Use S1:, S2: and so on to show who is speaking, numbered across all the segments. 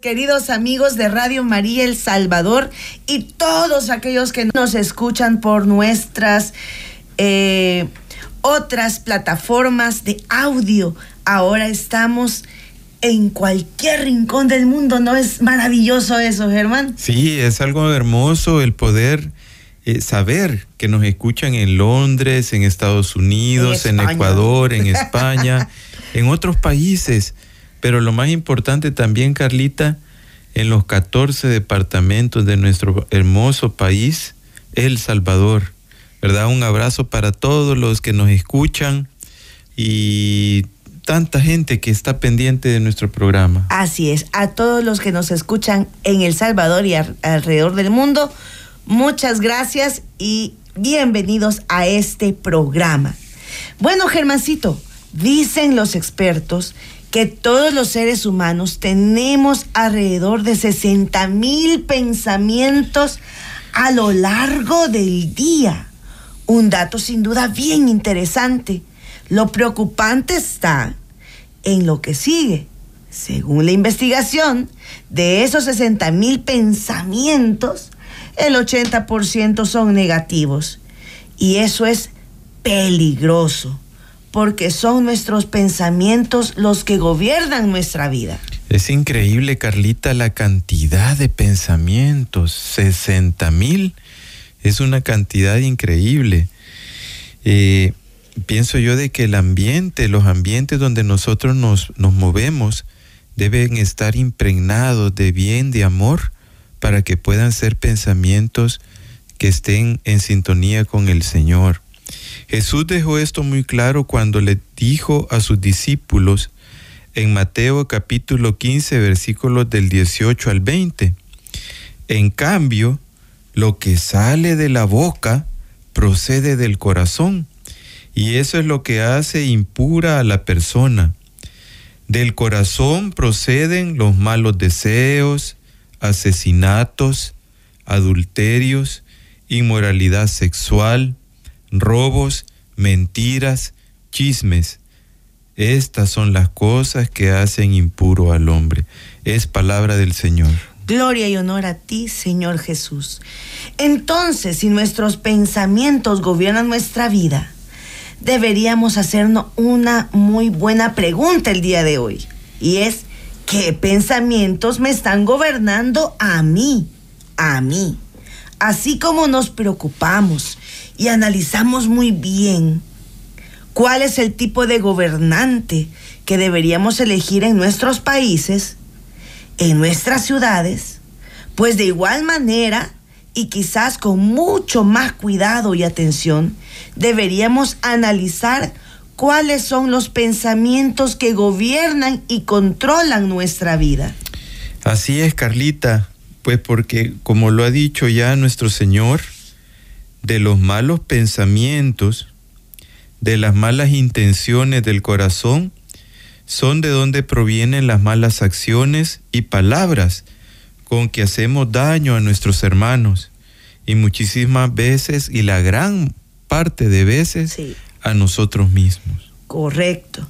S1: Queridos amigos de Radio María El Salvador y todos aquellos que nos escuchan por nuestras eh, otras plataformas de audio, ahora estamos en cualquier rincón del mundo, ¿no es maravilloso eso, Germán?
S2: Sí, es algo hermoso el poder eh, saber que nos escuchan en Londres, en Estados Unidos, en, en Ecuador, en España, en otros países. Pero lo más importante también, Carlita, en los 14 departamentos de nuestro hermoso país, El Salvador. ¿Verdad? Un abrazo para todos los que nos escuchan y tanta gente que está pendiente de nuestro programa.
S1: Así es, a todos los que nos escuchan en El Salvador y alrededor del mundo, muchas gracias y bienvenidos a este programa. Bueno, Germancito, dicen los expertos que todos los seres humanos tenemos alrededor de 60 mil pensamientos a lo largo del día. Un dato sin duda bien interesante. Lo preocupante está en lo que sigue. Según la investigación, de esos 60 mil pensamientos, el 80% son negativos. Y eso es peligroso porque son nuestros pensamientos los que gobiernan nuestra vida.
S2: Es increíble, Carlita, la cantidad de pensamientos. 60 mil es una cantidad increíble. Eh, pienso yo de que el ambiente, los ambientes donde nosotros nos, nos movemos, deben estar impregnados de bien, de amor, para que puedan ser pensamientos que estén en sintonía con el Señor. Jesús dejó esto muy claro cuando le dijo a sus discípulos en Mateo capítulo 15 versículos del 18 al 20. En cambio, lo que sale de la boca procede del corazón y eso es lo que hace impura a la persona. Del corazón proceden los malos deseos, asesinatos, adulterios, inmoralidad sexual, robos, mentiras, chismes. Estas son las cosas que hacen impuro al hombre. Es palabra del Señor.
S1: Gloria y honor a ti, Señor Jesús. Entonces, si nuestros pensamientos gobiernan nuestra vida, deberíamos hacernos una muy buena pregunta el día de hoy. Y es, ¿qué pensamientos me están gobernando a mí? A mí. Así como nos preocupamos y analizamos muy bien cuál es el tipo de gobernante que deberíamos elegir en nuestros países, en nuestras ciudades, pues de igual manera y quizás con mucho más cuidado y atención, deberíamos analizar cuáles son los pensamientos que gobiernan y controlan nuestra vida.
S2: Así es, Carlita, pues porque como lo ha dicho ya nuestro Señor, de los malos pensamientos, de las malas intenciones del corazón, son de donde provienen las malas acciones y palabras con que hacemos daño a nuestros hermanos y muchísimas veces y la gran parte de veces a nosotros mismos.
S1: Correcto.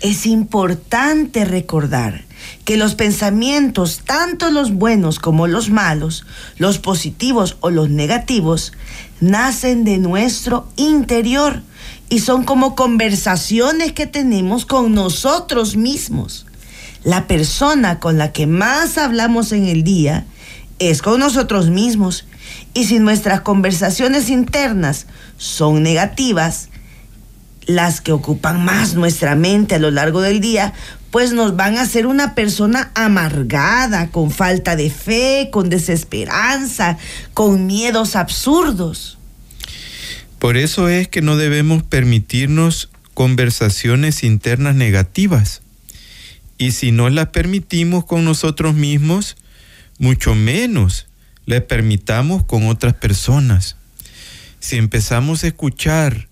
S1: Es importante recordar que los pensamientos, tanto los buenos como los malos, los positivos o los negativos, nacen de nuestro interior y son como conversaciones que tenemos con nosotros mismos. La persona con la que más hablamos en el día es con nosotros mismos. Y si nuestras conversaciones internas son negativas, las que ocupan más nuestra mente a lo largo del día, pues nos van a hacer una persona amargada, con falta de fe, con desesperanza, con miedos absurdos.
S2: Por eso es que no debemos permitirnos conversaciones internas negativas. Y si no las permitimos con nosotros mismos, mucho menos las permitamos con otras personas. si empezamos a escuchar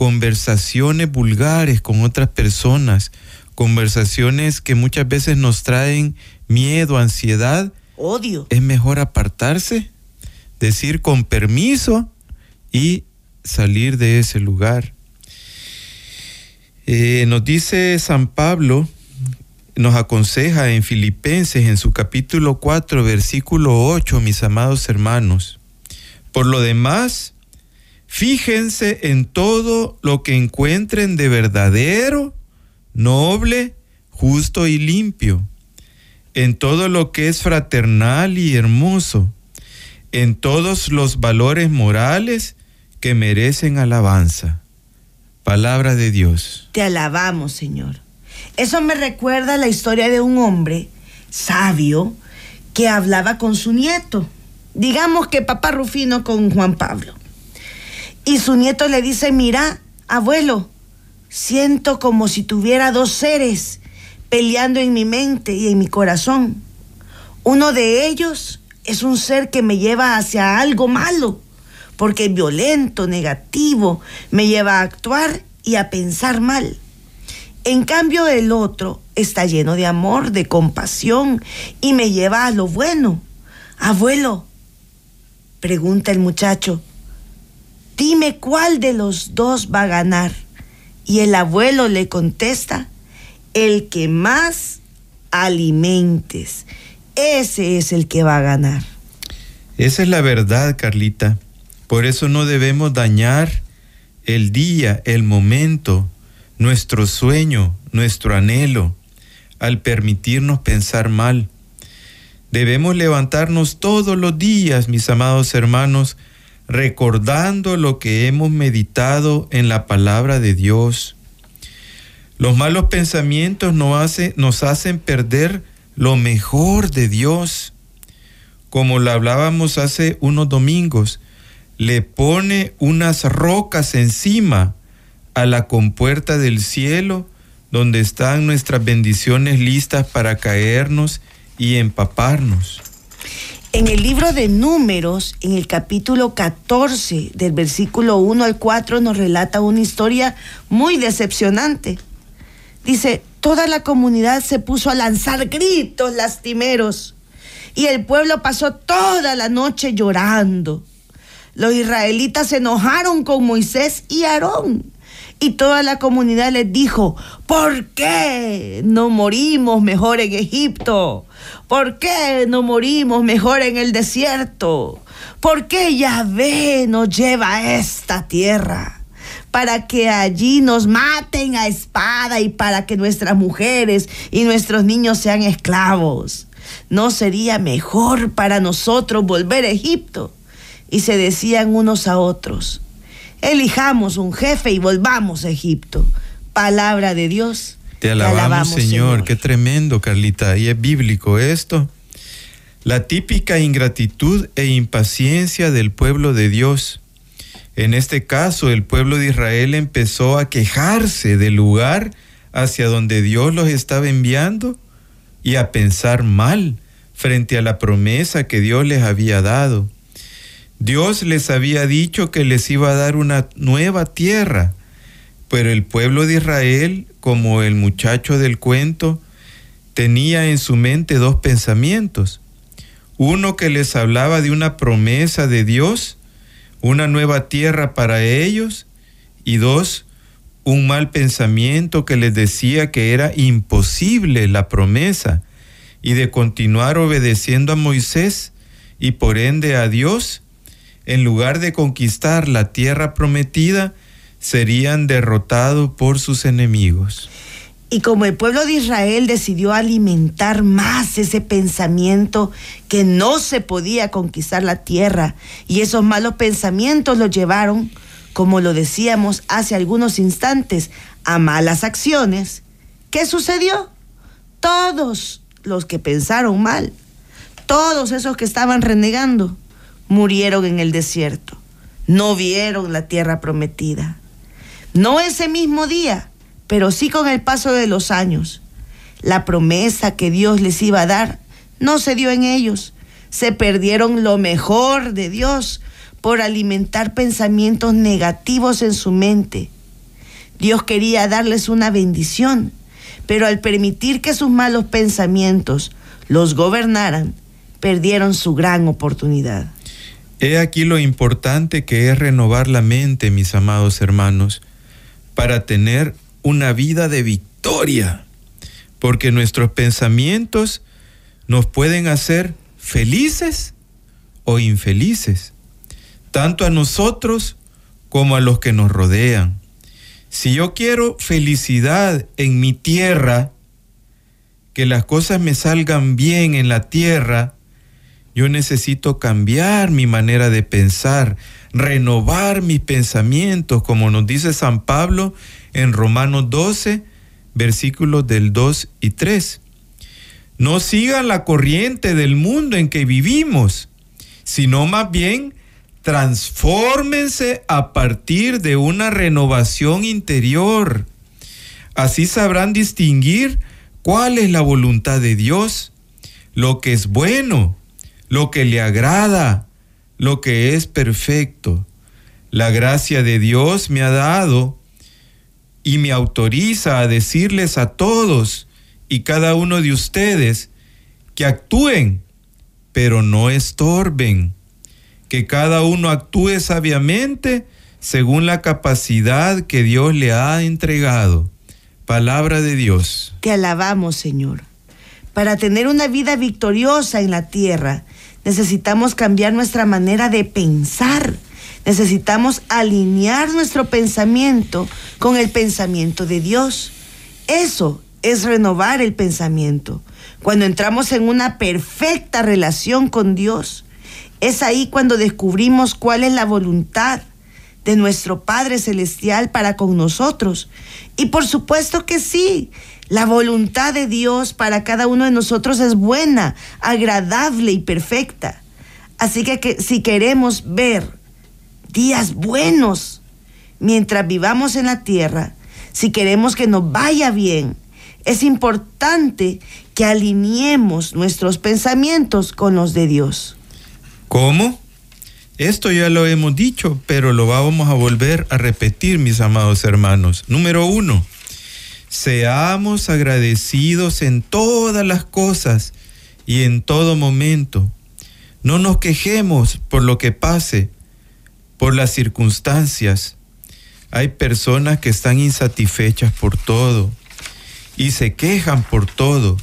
S2: conversaciones vulgares con otras personas, conversaciones que muchas veces nos traen miedo, ansiedad,
S1: odio,
S2: es mejor apartarse, decir con permiso y salir de ese lugar. Eh, nos dice San Pablo, nos aconseja en Filipenses, en su capítulo 4, versículo 8, mis amados hermanos. Por lo demás, fíjense en todo lo que encuentren de verdadero, noble, justo y limpio, en todo lo que es fraternal y hermoso, en todos los valores morales que merecen alabanza. Palabra de Dios.
S1: Te alabamos, Señor. Eso me recuerda la historia de un hombre sabio que hablaba con su nieto. Digamos que papá Rufino con Juan Pablo. Y su nieto le dice, mira, abuelo, siento como si tuviera dos seres peleando en mi mente y en mi corazón. Uno de ellos es un ser que me lleva hacia algo malo porque es violento, negativo, me lleva a actuar y a pensar mal. En cambio el otro está lleno de amor, de compasión y me lleva a lo bueno. Abuelo, pregunta el muchacho, dime cuál de los dos va a ganar. Y el abuelo le contesta, el que más alimentes, ese es el que va a ganar.
S2: Esa es la verdad, Carlita. Por eso no debemos dañar el día, el momento, nuestro sueño, nuestro anhelo, al permitirnos pensar mal. Debemos levantarnos todos los días, mis amados hermanos, recordando lo que hemos meditado en la palabra de Dios. Los malos pensamientos nos, nos hacen perder lo mejor de Dios. Como lo hablábamos hace unos domingos, le pone unas rocas encima a la compuerta del cielo, donde están nuestras bendiciones listas para caernos y empaparnos.
S1: En el libro de números, en el capítulo 14, del versículo 1 al 4, nos relata una historia muy decepcionante. Dice, toda la comunidad se puso a lanzar gritos lastimeros y el pueblo pasó toda la noche llorando. Los israelitas se enojaron con Moisés y Aarón. Y toda la comunidad les dijo, ¿por qué no morimos mejor en Egipto? ¿Por qué no morimos mejor en el desierto? ¿Por qué Yahvé nos lleva a esta tierra? Para que allí nos maten a espada y para que nuestras mujeres y nuestros niños sean esclavos. ¿No sería mejor para nosotros volver a Egipto? y se decían unos a otros, elijamos un jefe y volvamos a Egipto. Palabra de Dios.
S2: Te alabamos, Señor. Qué tremendo, Carlita. Y es bíblico esto. La típica ingratitud e impaciencia del pueblo de Dios. En este caso, el pueblo de Israel empezó a quejarse del lugar hacia donde Dios los estaba enviando y a pensar mal frente a la promesa que Dios les había dado. Dios les había dicho que les iba a dar una nueva tierra, pero el pueblo de Israel, como el muchacho del cuento, tenía en su mente dos pensamientos. Uno que les hablaba de una promesa de Dios, una nueva tierra para ellos, y dos, un mal pensamiento que les decía que era imposible la promesa y de continuar obedeciendo a Moisés y por ende a Dios en lugar de conquistar la tierra prometida, serían derrotados por sus enemigos.
S1: Y como el pueblo de Israel decidió alimentar más ese pensamiento que no se podía conquistar la tierra, y esos malos pensamientos los llevaron, como lo decíamos hace algunos instantes, a malas acciones, ¿qué sucedió? Todos los que pensaron mal, todos esos que estaban renegando, murieron en el desierto. No vieron la tierra prometida. No ese mismo día, pero sí con el paso de los años. La promesa que Dios les iba a dar no se dio en ellos. Se perdieron lo mejor de Dios por alimentar pensamientos negativos en su mente. Dios quería darles una bendición, pero al permitir que sus malos pensamientos los gobernaran, perdieron su gran oportunidad.
S2: He aquí lo importante que es renovar la mente, mis amados hermanos, para tener una vida de victoria, porque nuestros pensamientos nos pueden hacer felices o infelices, tanto a nosotros como a los que nos rodean. Si yo quiero felicidad en mi tierra, que las cosas me salgan bien en la tierra, yo necesito cambiar mi manera de pensar, renovar mis pensamientos, como nos dice San Pablo en Romanos 12, versículos del 2 y 3. No sigan la corriente del mundo en que vivimos, sino más bien transfórmense a partir de una renovación interior. Así sabrán distinguir cuál es la voluntad de Dios, lo que es bueno, lo que le agrada, lo que es perfecto. La gracia de Dios me ha dado y me autoriza a decirles a todos y cada uno de ustedes que actúen, pero no estorben que cada uno actúe sabiamente según la capacidad que Dios le ha entregado. Palabra de Dios.
S1: Te alabamos, Señor. Para tener una vida victoriosa en la tierra, necesitamos cambiar nuestra manera de pensar. Necesitamos alinear nuestro pensamiento con el pensamiento de Dios. Eso es renovar el pensamiento. Cuando entramos en una perfecta relación con Dios, es ahí cuando descubrimos cuál es la voluntad de nuestro Padre Celestial para con nosotros. Y por supuesto que sí, la voluntad de Dios para cada uno de nosotros es buena, agradable y perfecta. Así que, si queremos ver días buenos mientras vivamos en la tierra, si queremos que nos vaya bien, es importante que alineemos nuestros pensamientos con los de Dios.
S2: ¿Cómo? Esto ya lo hemos dicho, pero lo vamos a volver a repetir, mis amados hermanos. Número uno, seamos agradecidos en todas las cosas y en todo momento. No nos quejemos por lo que pase, por las circunstancias. Hay personas que están insatisfechas por todo y se quejan por todo.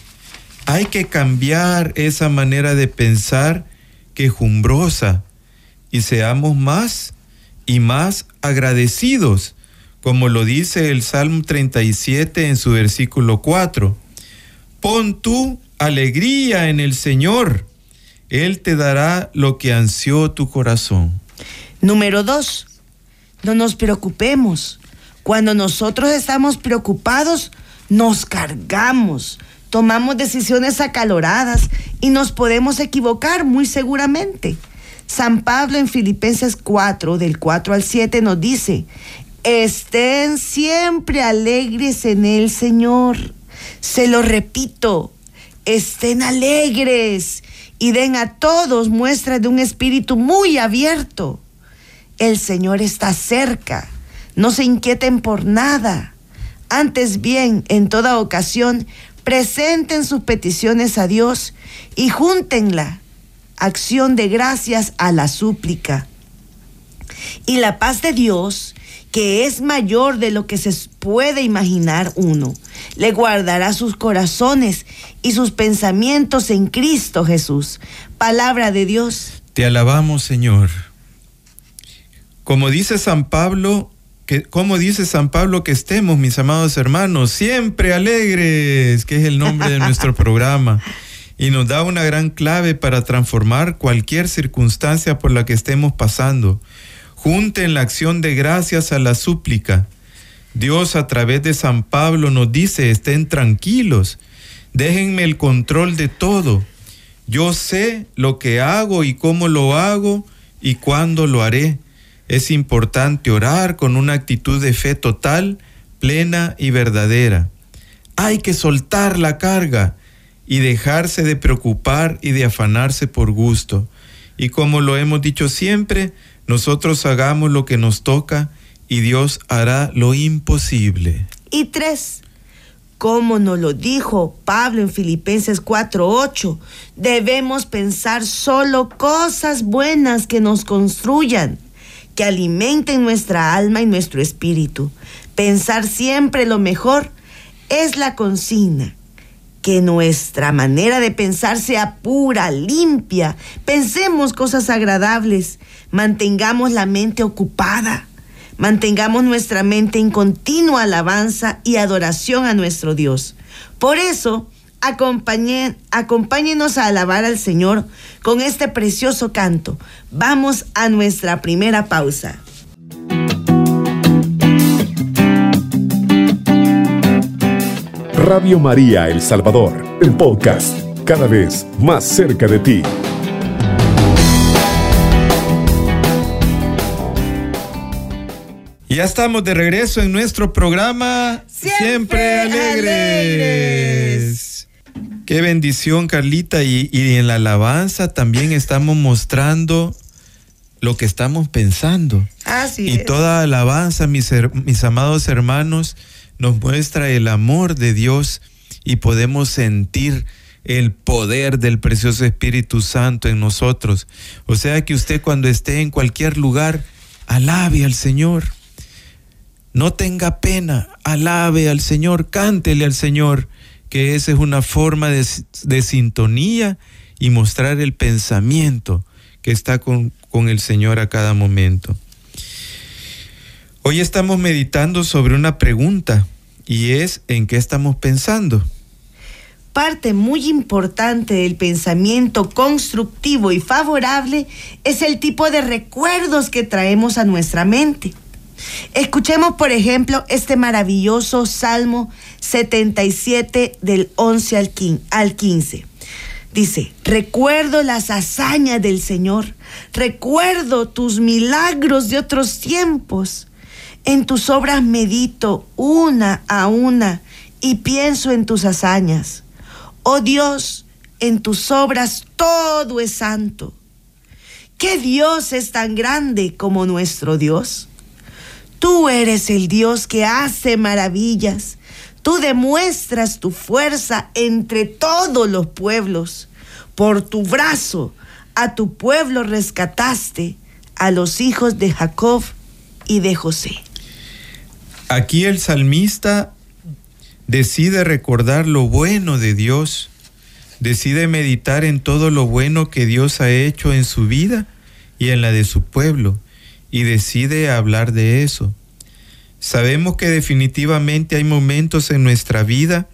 S2: Hay que cambiar esa manera de pensar quejumbrosa y seamos más y más agradecidos, como lo dice el Salmo 37 en su versículo 4. Pon tú alegría en el Señor, Él te dará lo que ansió tu corazón.
S1: Número dos, no nos preocupemos. Cuando nosotros estamos preocupados, nos cargamos, tomamos decisiones acaloradas y nos podemos equivocar muy seguramente. San Pablo en Filipenses 4, del 4 al 7 nos dice, estén siempre alegres en el Señor. Se lo repito, estén alegres y den a todos muestras de un espíritu muy abierto. El Señor está cerca, no se inquieten por nada. Antes bien, en toda ocasión, presenten sus peticiones a Dios y júntenla, acción de gracias a la súplica. Y la paz de Dios, que es mayor de lo que se puede imaginar uno, le guardará sus corazones y sus pensamientos en Cristo Jesús. Palabra de Dios.
S2: Te alabamos, Señor. Como dice San Pablo, que, como dice San Pablo, que estemos, mis amados hermanos, siempre alegres, que es el nombre de nuestro programa. Y nos da una gran clave para transformar cualquier circunstancia por la que estemos pasando. Junten la acción de gracias a la súplica. Dios a través de San Pablo nos dice, estén tranquilos, déjenme el control de todo. Yo sé lo que hago y cómo lo hago y cuándo lo haré es importante orar con una actitud de fe total, plena y verdadera. Hay que soltar la carga y dejarse de preocupar y de afanarse por gusto. Y como lo hemos dicho siempre, Nosotros hagamos lo que nos toca y Dios hará lo imposible.
S1: Y tres, como nos lo dijo Pablo en Filipenses 4:8, debemos pensar solo cosas buenas que nos construyan, que alimenten nuestra alma y nuestro espíritu. Pensar siempre lo mejor es la consigna. Que nuestra manera de pensar sea pura, limpia. Pensemos cosas agradables. Mantengamos la mente ocupada. Mantengamos nuestra mente en continua alabanza y adoración a nuestro Dios. Por eso, acompáñenos a alabar al Señor con este precioso canto. Vamos a nuestra primera pausa.
S3: Radio María El Salvador, el podcast, cada vez más cerca de ti.
S2: Ya estamos de regreso en nuestro programa
S1: Siempre, alegres.
S2: Qué bendición, Carlita. Y, en la alabanza también estamos mostrando lo que estamos pensando.
S1: Así
S2: y toda alabanza, mis, mis amados hermanos, nos muestra el amor de Dios y podemos sentir el poder del precioso Espíritu Santo en nosotros. O sea que usted cuando esté en cualquier lugar, alabe al Señor no tenga pena, alabe al Señor, cántele al Señor, que esa es una forma de, sintonía y mostrar el pensamiento que está con, con el Señor a cada momento. Hoy estamos meditando sobre una pregunta y es ¿en qué estamos pensando?
S1: Parte muy importante del pensamiento constructivo y favorable es el tipo de recuerdos que traemos a nuestra mente. Escuchemos, por ejemplo, este maravilloso Salmo 77 del 11 al 15. Dice, recuerdo las hazañas del Señor, recuerdo tus milagros de otros tiempos. En tus obras medito una a una y pienso en tus hazañas. Oh Dios, en tus obras todo es santo. ¿Qué Dios es tan grande como nuestro Dios? Tú eres el Dios que hace maravillas. Tú demuestras tu fuerza entre todos los pueblos. Por tu brazo a tu pueblo rescataste, a los hijos de Jacob y de José.
S2: Aquí el salmista decide recordar lo bueno de Dios, decide meditar en todo lo bueno que Dios ha hecho en su vida y en la de su pueblo y decide hablar de eso. Sabemos que definitivamente hay momentos en nuestra vida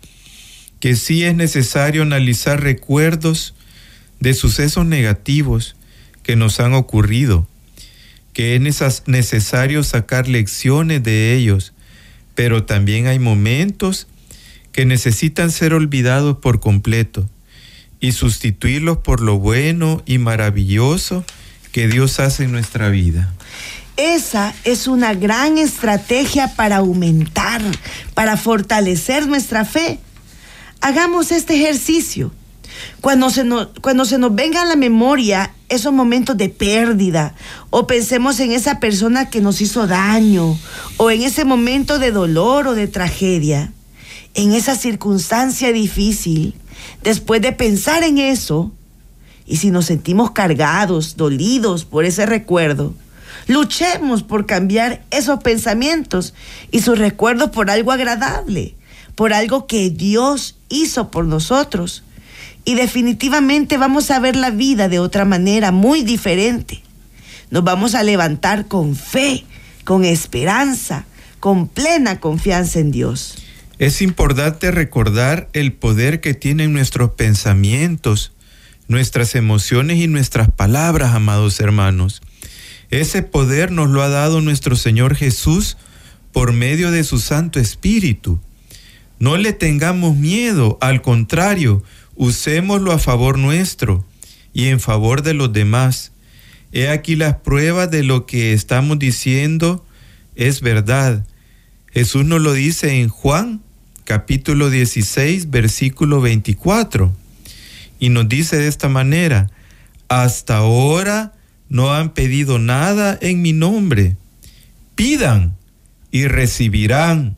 S2: que sí es necesario analizar recuerdos de sucesos negativos que nos han ocurrido, que es necesario sacar lecciones de ellos, pero también hay momentos que necesitan ser olvidados por completo y sustituirlos por lo bueno y maravilloso que Dios hace en nuestra vida.
S1: Esa es una gran estrategia para aumentar, para fortalecer nuestra fe. Hagamos este ejercicio. Cuando se, nos, cuando se nos venga a la memoria esos momentos de pérdida, o pensemos en esa persona que nos hizo daño, o en ese momento de dolor o de tragedia, en esa circunstancia difícil, después de pensar en eso, y si nos sentimos cargados, dolidos por ese recuerdo, luchemos por cambiar esos pensamientos y sus recuerdos por algo agradable, por algo que Dios hizo por nosotros. Y definitivamente vamos a ver la vida de otra manera, muy diferente. Nos vamos a levantar con fe, con esperanza, con plena confianza en Dios.
S2: Es importante recordar el poder que tienen nuestros pensamientos nuestras emociones y nuestras palabras, amados hermanos. Ese poder nos lo ha dado nuestro Señor Jesús por medio de su Santo Espíritu. No le tengamos miedo, al contrario, usémoslo a favor nuestro y en favor de los demás. He aquí las pruebas de lo que estamos diciendo es verdad. Jesús nos lo dice en Juan capítulo 16, versículo 24 y nos dice de esta manera, hasta ahora no han pedido nada en mi nombre. Pidan y recibirán.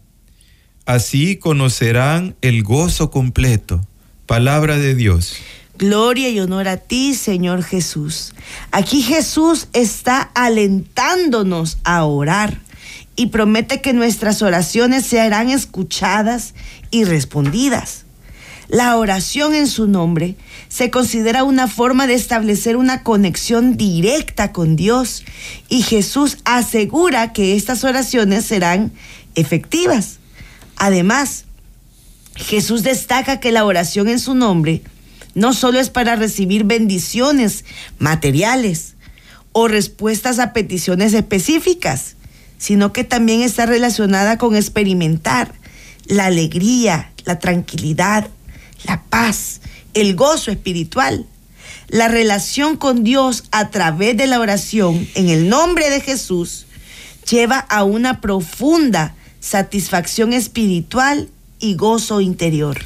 S2: Así conocerán el gozo completo. Palabra de Dios.
S1: Gloria y honor a ti, Señor Jesús. Aquí Jesús está alentándonos a orar y promete que nuestras oraciones serán escuchadas y respondidas. La oración en su nombre se considera una forma de establecer una conexión directa con Dios y Jesús asegura que estas oraciones serán efectivas. Además, Jesús destaca que la oración en su nombre no solo es para recibir bendiciones materiales o respuestas a peticiones específicas, sino que también está relacionada con experimentar la alegría, la tranquilidad, la paz, el gozo espiritual. La relación con Dios a través de la oración en el nombre de Jesús lleva a una profunda satisfacción espiritual y gozo interior.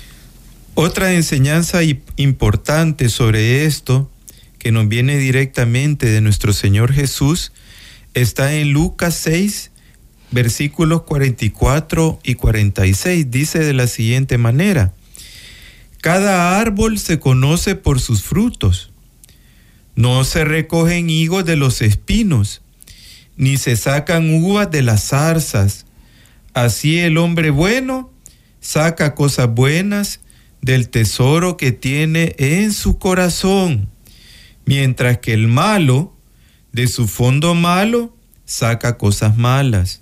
S2: Otra enseñanza importante sobre esto, que nos viene directamente de nuestro Señor Jesús, está en Lucas 6, versículos 44 y 46. Dice de la siguiente manera, cada árbol se conoce por sus frutos. No se recogen higos de los espinos, ni se sacan uvas de las zarzas. Así el hombre bueno saca cosas buenas del tesoro que tiene en su corazón, mientras que el malo, de su fondo malo, saca cosas malas.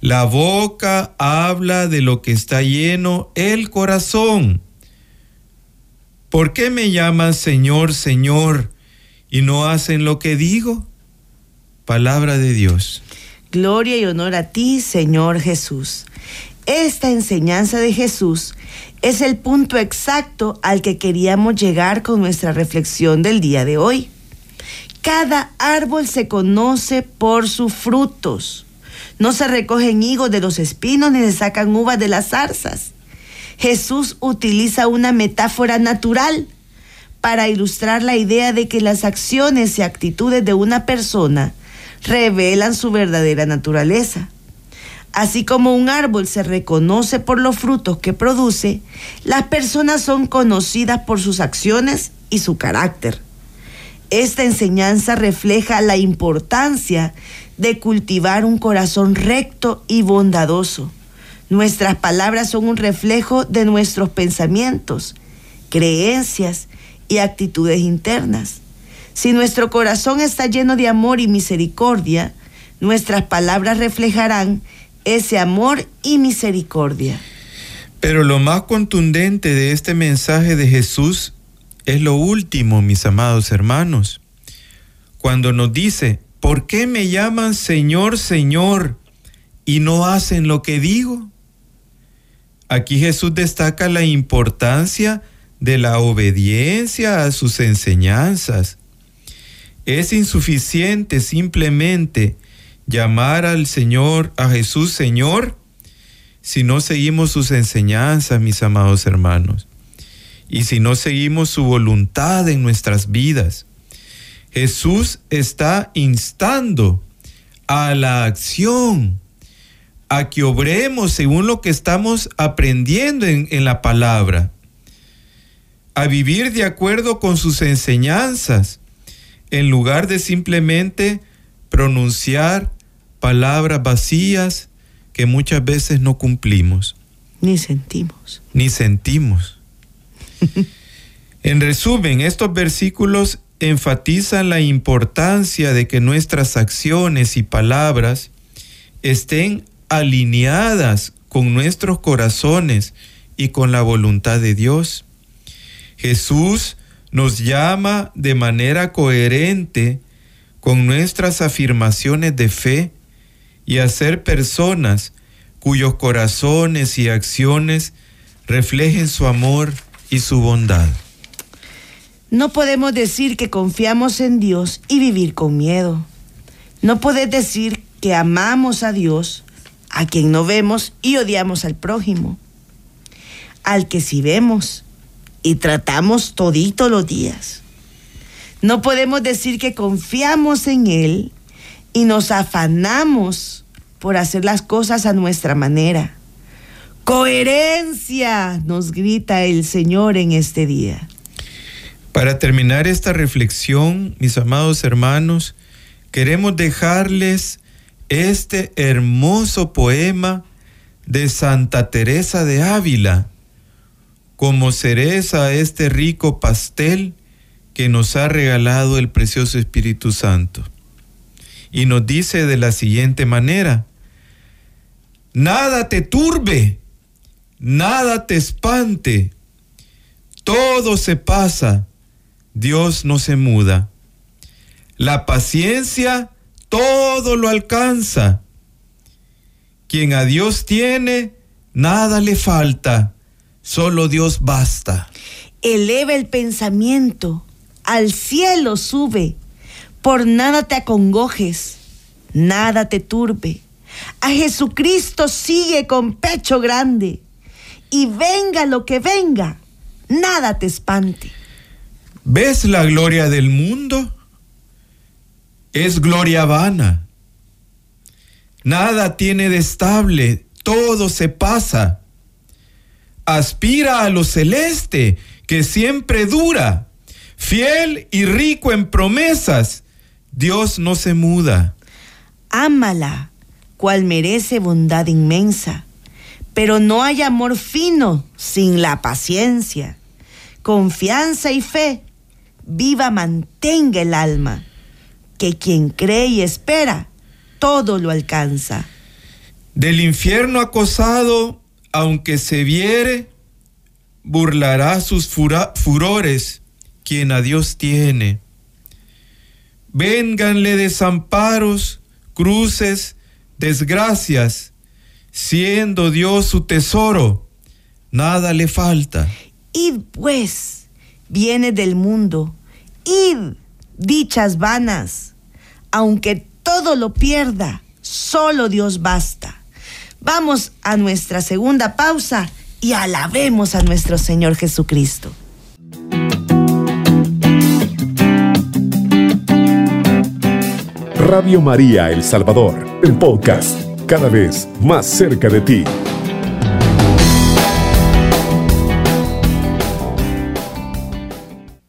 S2: La boca habla de lo que está lleno el corazón. ¿Por qué me llaman Señor, Señor y no hacen lo que digo? Palabra de Dios.
S1: Gloria y honor a ti, Señor Jesús. Esta enseñanza de Jesús es el punto exacto al que queríamos llegar con nuestra reflexión del día de hoy. Cada árbol se conoce por sus frutos. No se recogen higos de los espinos ni se sacan uvas de las zarzas. Jesús utiliza una metáfora natural para ilustrar la idea de que las acciones y actitudes de una persona revelan su verdadera naturaleza. Así como un árbol se reconoce por los frutos que produce, las personas son conocidas por sus acciones y su carácter. Esta enseñanza refleja la importancia de cultivar un corazón recto y bondadoso Nuestras palabras son un reflejo de nuestros pensamientos, creencias y actitudes internas. Si nuestro corazón está lleno de amor y misericordia, nuestras palabras reflejarán ese amor y misericordia.
S2: Pero lo más contundente de este mensaje de Jesús es lo último, mis amados hermanos, cuando nos dice, ¿por qué me llaman Señor, Señor y no hacen lo que digo? Aquí Jesús destaca la importancia de la obediencia a sus enseñanzas. Es insuficiente simplemente llamar al Señor, a Jesús Señor, si no seguimos sus enseñanzas, mis amados hermanos, y si no seguimos su voluntad en nuestras vidas. Jesús está instando a la acción a que obremos según lo que estamos aprendiendo en, la palabra, a vivir de acuerdo con sus enseñanzas, en lugar de simplemente pronunciar palabras vacías que muchas veces no cumplimos.
S1: Ni sentimos.
S2: Ni sentimos. en resumen, estos versículos enfatizan la importancia de que nuestras acciones y palabras estén alineadas con nuestros corazones y con la voluntad de Dios. Jesús nos llama de manera coherente con nuestras afirmaciones de fe y a ser personas cuyos corazones y acciones reflejen su amor y su bondad.
S1: No podemos decir que confiamos en Dios y vivir con miedo. No puedes decir que amamos a Dios a quien no vemos y odiamos al prójimo, al que sí vemos y tratamos todito los días. No podemos decir que confiamos en Él y nos afanamos por hacer las cosas a nuestra manera. Coherencia, nos grita el Señor en este día.
S2: Para terminar esta reflexión, mis amados hermanos, queremos dejarles este hermoso poema de Santa Teresa de Ávila, como cereza este rico pastel que nos ha regalado el precioso Espíritu Santo. Y nos dice de la siguiente manera, nada te turbe, nada te espante, todo se pasa, Dios no se muda. La paciencia todo lo alcanza. Quien a Dios tiene, nada le falta, solo Dios basta.
S1: Eleva el pensamiento, al cielo sube, por nada te acongojes, nada te turbe. A Jesucristo sigue con pecho grande, y venga lo que venga, nada te espante.
S2: ¿Ves la gloria del mundo? Es gloria vana. Nada tiene de estable, todo se pasa. Aspira a lo celeste, que siempre dura. Fiel y rico en promesas, Dios no se muda.
S1: Ámala, cual merece bondad inmensa, pero no hay amor fino sin la paciencia. Confianza y fe, viva mantenga el alma, que quien cree y espera, todo lo alcanza.
S2: Del infierno acosado, aunque se viere, burlará sus furores quien a Dios tiene. Vénganle desamparos, cruces, desgracias, siendo Dios su tesoro, nada le falta.
S1: Id pues, viene del mundo, id, dichas vanas, aunque todo lo pierda, solo Dios basta. Vamos a nuestra segunda pausa y alabemos a nuestro Señor Jesucristo.
S3: Radio María El Salvador, el podcast, cada vez más cerca de ti.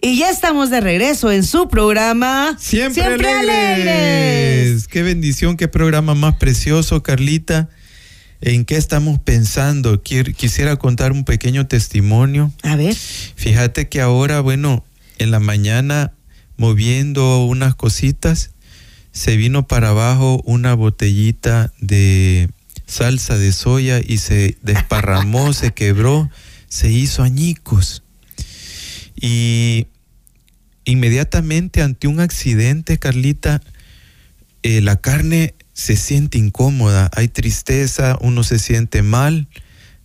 S1: Y ya estamos de regreso en su programa
S2: Siempre,
S1: alegres.
S2: alegres. Qué bendición, qué programa más precioso, Carlita. ¿En qué estamos pensando? Quisiera contar un pequeño testimonio.
S1: A ver,
S2: Fíjate que ahora, bueno, en la mañana moviendo unas cositas, se vino para abajo una botellita de salsa de soya y se desparramó, se quebró, se hizo añicos. Y inmediatamente ante un accidente, Carlita, eh, la carne se siente incómoda, hay tristeza, uno se siente mal,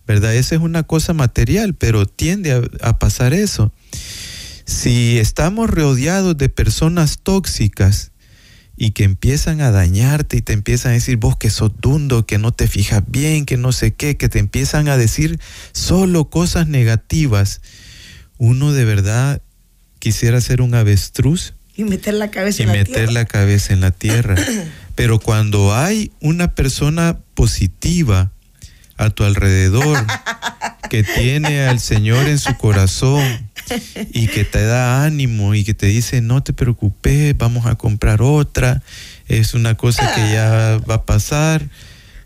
S2: ¿verdad? Esa es una cosa material, pero tiende a, a pasar eso. Si estamos rodeados de personas tóxicas y que empiezan a dañarte y te empiezan a decir vos que sos dundo, que no te fijas bien, que no sé qué, que te empiezan a decir solo cosas negativas, uno de verdad quisiera ser un avestruz
S1: y meter la cabeza
S2: y
S1: en la
S2: meter
S1: tierra.
S2: la cabeza en la tierra. Pero cuando hay una persona positiva a tu alrededor que tiene al Señor en su corazón y que te da ánimo y que te dice no te preocupes, vamos a comprar otra, es una cosa que ya va a pasar,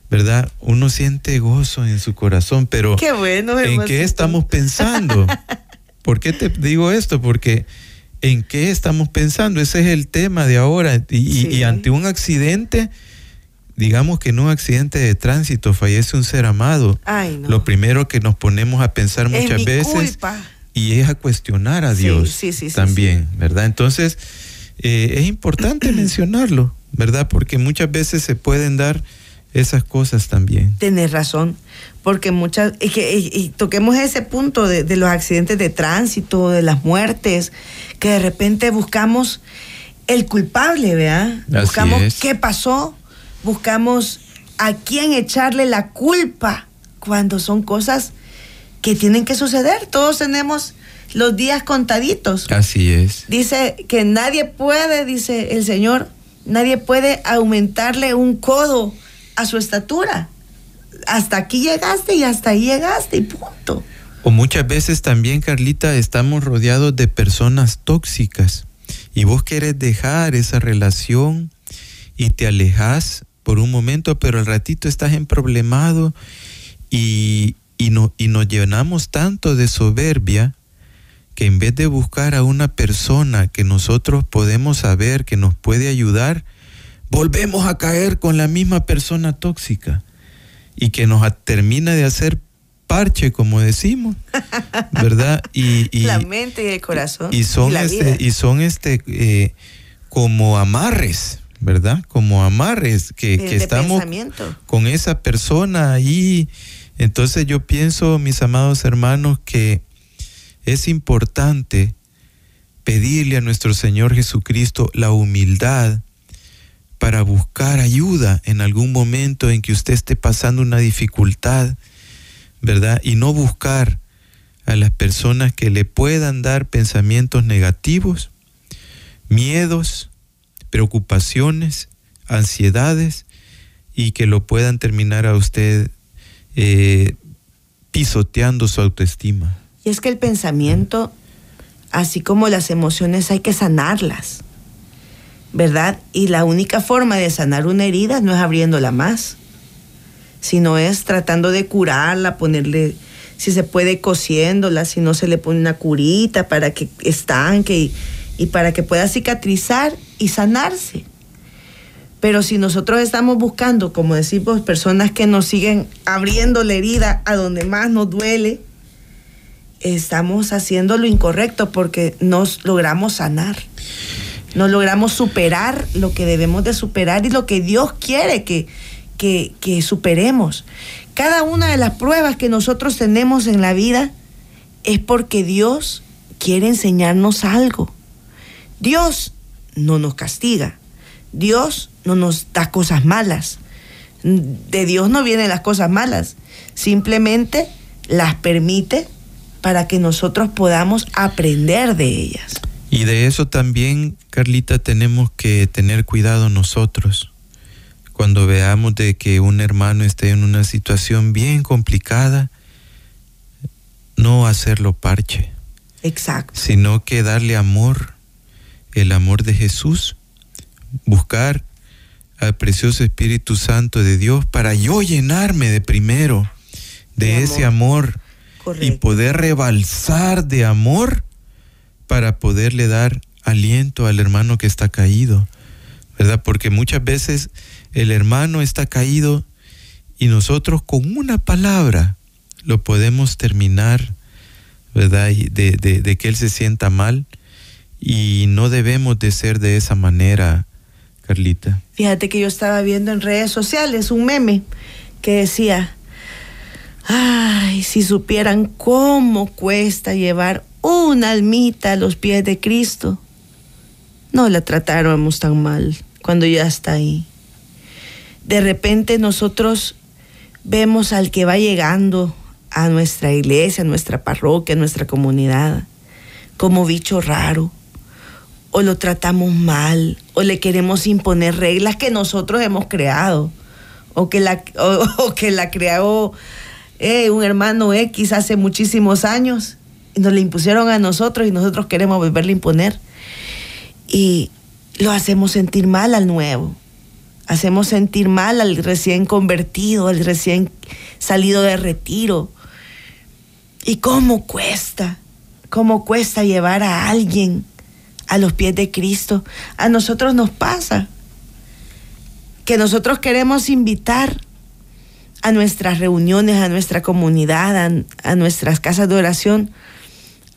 S2: ¿verdad? Uno siente gozo en su corazón, pero
S1: Qué bueno,
S2: ¿en qué estamos pensando? ¿Por qué te digo esto? Porque ¿en qué estamos pensando? Ese es el tema de ahora. Y, y-
S1: Sí.
S2: y ante un accidente, digamos que en un accidente de tránsito fallece un ser amado.
S1: Ay, no.
S2: Lo primero que nos ponemos a pensar
S1: Es
S2: muchas
S1: mi
S2: veces
S1: culpa.
S2: y es a cuestionar a Dios
S1: sí, sí, sí,
S2: también, ¿verdad? Entonces, eh, es importante mencionarlo, ¿verdad? Porque muchas veces se pueden dar esas cosas también.
S1: Tienes razón, porque muchas, y, que, y- y toquemos ese punto de, de los accidentes de tránsito, de las muertes, que de repente buscamos el culpable, ¿verdad?
S2: Así
S1: buscamos
S2: es.
S1: qué pasó, buscamos a quién echarle la culpa cuando son cosas que tienen que suceder. Todos tenemos los días contaditos.
S2: Así es.
S1: Dice que nadie puede, dice el Señor, nadie puede aumentarle un codo a su estatura. Hasta aquí llegaste y hasta ahí llegaste y punto.
S2: O muchas veces también, Carlita, estamos rodeados de personas tóxicas y vos querés dejar esa relación y te alejas por un momento, pero al ratito estás en problemado y, y, no, y nos llenamos tanto de soberbia que en vez de buscar a una persona que nosotros podemos saber que nos puede ayudar, volvemos a caer con la misma persona tóxica y que nos termina de hacer parche, como decimos, ¿verdad?
S1: Y, la mente y el corazón.
S2: Y son este, y son este eh, como amarres, ¿verdad? Como amarres que, que estamos con esa persona ahí. Entonces yo pienso, mis amados hermanos, que es importante pedirle a nuestro Señor Jesucristo la humildad para buscar ayuda en algún momento en que usted esté pasando una dificultad, ¿verdad? Y no buscar a las personas que le puedan dar pensamientos negativos, miedos, preocupaciones, ansiedades y que lo puedan terminar a usted eh, pisoteando su autoestima.
S1: Y es que el pensamiento, así como las emociones, hay que sanarlas. ¿verdad? Y la única forma de sanar una herida no es abriéndola más, sino es tratando de curarla, ponerle, si se puede, cosiéndola, si no se le pone una curita para que estanque y, y para que pueda cicatrizar y sanarse. Pero si nosotros estamos buscando, como decimos, personas que nos siguen abriendo la herida a donde más nos duele, estamos haciendo lo incorrecto porque nos logramos sanar no logramos superar lo que debemos de superar y lo que Dios quiere que, que, superemos. Cada una de las pruebas que nosotros tenemos en la vida es porque Dios quiere enseñarnos algo. Dios no nos castiga. Dios no nos da cosas malas. De Dios no vienen las cosas malas. Simplemente las permite para que nosotros podamos aprender de ellas.
S2: Y de eso también, Carlita, tenemos que tener cuidado nosotros. Cuando veamos de que un hermano esté en una situación bien complicada, no hacerlo parche.
S1: Exacto.
S2: Sino que darle amor, el amor de Jesús, buscar al precioso Espíritu Santo de Dios para yo llenarme de primero de, ese amor, y poder rebalsar de amor para poderle dar aliento al hermano que está caído, ¿verdad? Porque muchas veces el hermano está caído y nosotros con una palabra lo podemos terminar, ¿verdad? De, de, de, que él se sienta mal y no debemos de ser de esa manera, Carlita.
S1: Fíjate que yo estaba viendo en redes sociales un meme que decía, ay, si supieran cómo cuesta llevar una almita a los pies de Cristo. No la tratáramos tan mal cuando ya está ahí. De repente nosotros vemos al que va llegando a nuestra iglesia, a nuestra parroquia, a nuestra comunidad, como bicho raro, o lo tratamos mal, o le queremos imponer reglas que nosotros hemos creado, o que la, o, que la creó eh, un hermano X hace muchísimos años y nos le impusieron a nosotros y nosotros queremos volverle a imponer. Y lo hacemos sentir mal al nuevo. Hacemos sentir mal al recién convertido, al recién salido de retiro. ¿Y cómo cuesta? ¿Cómo cuesta llevar a alguien a los pies de Cristo? A nosotros nos pasa que nosotros queremos invitar a nuestras reuniones, a nuestra comunidad, a, a nuestras casas de oración,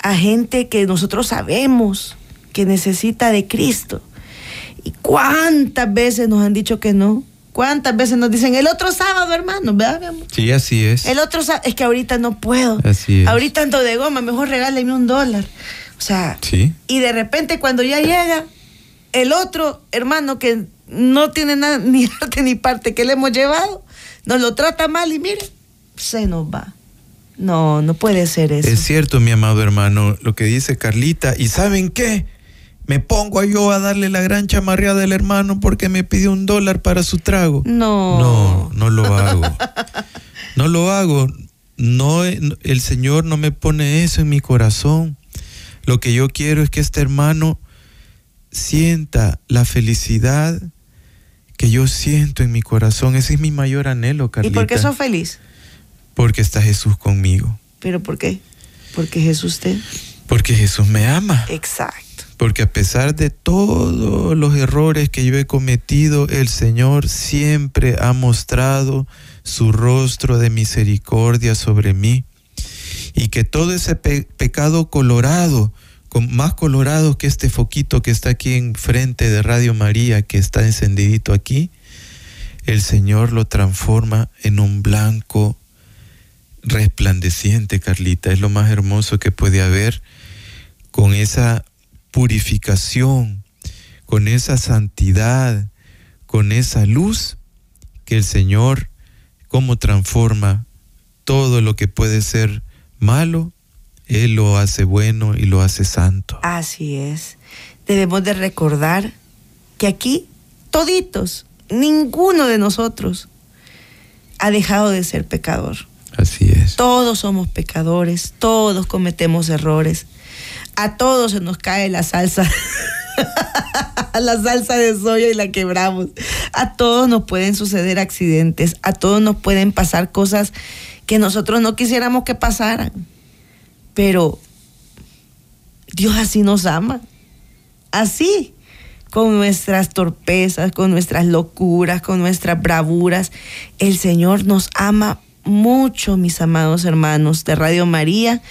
S1: a gente que nosotros sabemos que necesita de Cristo. ¿Y cuántas veces nos han dicho que no? ¿Cuántas veces nos dicen el otro sábado, hermano? ¿Verdad,
S2: Sí, así es.
S1: El otro sábado, es que ahorita no puedo.
S2: Así es.
S1: Ahorita ando de goma, mejor regáleme un dólar. O sea,
S2: ¿Sí?
S1: y de repente cuando ya llega el otro hermano que no tiene nada, ni arte ni parte que le hemos llevado, nos lo trata mal y mire, se nos va. No, no puede ser eso.
S2: Es cierto, mi amado hermano, lo que dice Carlita. ¿Y saben qué? Me pongo yo a darle la gran chamarreada al hermano porque me pidió un dólar para su trago.
S1: No.
S2: No, no lo hago. No lo hago. No, el Señor no me pone eso en mi corazón. Lo que yo quiero es que este hermano sienta la felicidad que yo siento en mi corazón. Ese es mi mayor anhelo, Carlita.
S1: ¿Y por qué sos feliz?
S2: Porque está Jesús conmigo.
S1: ¿Pero por qué? Porque Jesús usted.
S2: Porque Jesús me ama.
S1: Exacto.
S2: Porque a pesar de todos los errores que yo he cometido, el Señor siempre ha mostrado su rostro de misericordia sobre mí. Y que todo ese pecado colorado, más colorado que este foquito que está aquí enfrente de Radio María, que está encendidito aquí, el Señor lo transforma en un blanco resplandeciente, Carlita. Es lo más hermoso que puede haber con esa purificación, con esa santidad, con esa luz que el Señor, cómo transforma todo lo que puede ser malo, Él lo hace bueno y lo hace santo.
S1: Así es. Debemos de recordar que aquí toditos, ninguno de nosotros ha dejado de ser pecador.
S2: Así es.
S1: Todos somos pecadores, todos cometemos errores a todos se nos cae la salsa. la salsa de soya y la quebramos. A todos nos pueden suceder accidentes, a todos nos pueden pasar cosas que nosotros no quisiéramos que pasaran. Pero Dios así nos ama. Así, con nuestras torpezas, con nuestras locuras, con nuestras bravuras. El Señor nos ama mucho, mis amados hermanos de Radio María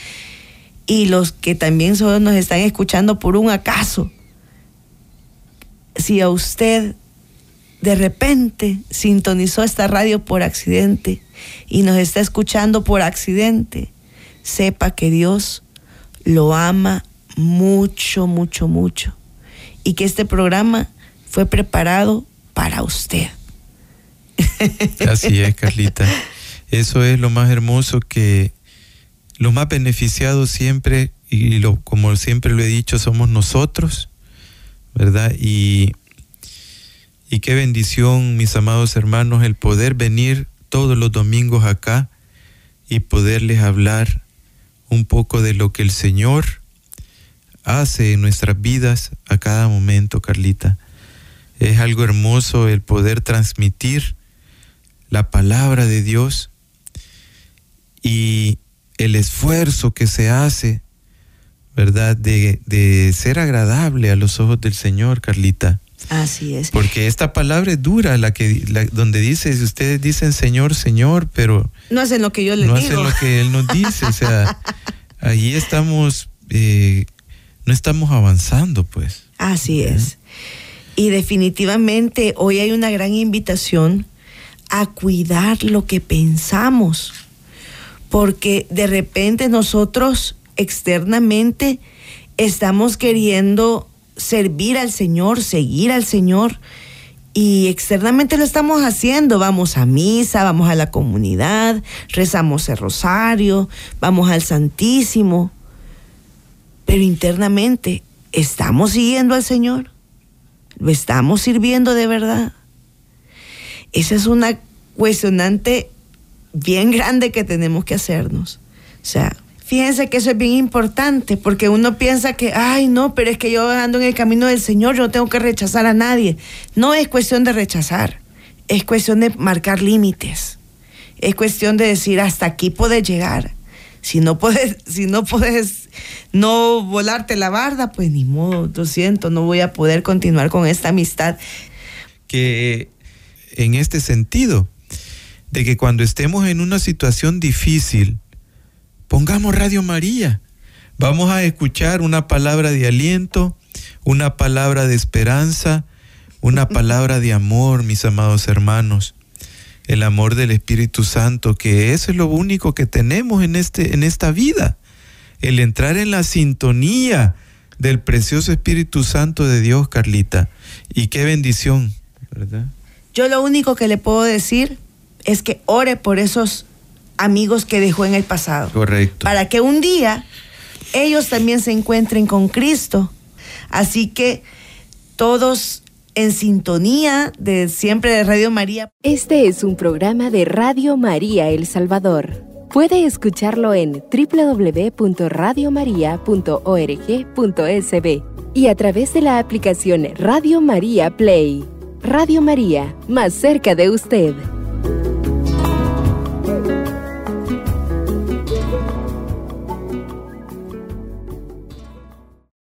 S1: y los que también solo nos están escuchando por un acaso. Si a usted de repente sintonizó esta radio por accidente y nos está escuchando por accidente, sepa que Dios lo ama mucho, mucho, mucho. Y que este programa fue preparado para usted.
S2: Así es, Carlita. Eso es lo más hermoso que los más beneficiados siempre, y lo, como siempre lo he dicho, somos nosotros, ¿verdad? Y, y qué bendición, mis amados hermanos, el poder venir todos los domingos acá y poderles hablar un poco de lo que el Señor hace en nuestras vidas a cada momento, Carlita. Es algo hermoso el poder transmitir la palabra de Dios y, el esfuerzo que se hace, ¿verdad? De, ser agradable a los ojos del Señor, Carlita.
S1: Así es.
S2: Porque esta palabra es dura, la que, donde dice, ustedes dicen Señor, Señor, pero
S1: no hacen lo que yo les
S2: no
S1: digo.
S2: No hacen lo que Él nos dice, o sea, ahí estamos, eh, no estamos avanzando, pues.
S1: Así es. Y definitivamente hoy hay una gran invitación a cuidar lo que pensamos porque de repente nosotros externamente estamos queriendo servir al Señor, seguir al Señor, y externamente lo estamos haciendo. Vamos a misa, vamos a la comunidad, rezamos el rosario, vamos al Santísimo, pero internamente estamos siguiendo al Señor, lo estamos sirviendo de verdad. Esa es una cuestionante bien grande que tenemos que hacernos. O sea, fíjense que eso es bien importante, porque uno piensa que, ay, no, pero es que yo ando en el camino del Señor, yo no tengo que rechazar a nadie. No es cuestión de rechazar, es cuestión de marcar límites. Es cuestión de decir, hasta aquí puedes llegar. Si no puedes, si no puedes no volarte la barda, pues ni modo, lo siento, no voy a poder continuar con esta amistad.
S2: Que en este sentido, de que cuando estemos en una situación difícil, pongamos Radio María. Vamos a escuchar una palabra de aliento, una palabra de esperanza, una palabra de amor, mis amados hermanos. El amor del Espíritu Santo, que eso es lo único que tenemos en, este, en esta vida. El entrar en la sintonía del precioso Espíritu Santo de Dios, Carlita. Y qué bendición, ¿verdad?
S1: Yo lo único que le puedo decir es que ore por esos amigos que dejó en el pasado.
S2: Correcto.
S1: Para que un día ellos también se encuentren con Cristo. Así que todos en sintonía de siempre de Radio María.
S4: Este es un programa de Radio María El Salvador. Puede escucharlo en www.radiomaria.org.sb y a través de la aplicación Radio María Play. Radio María, más cerca de usted.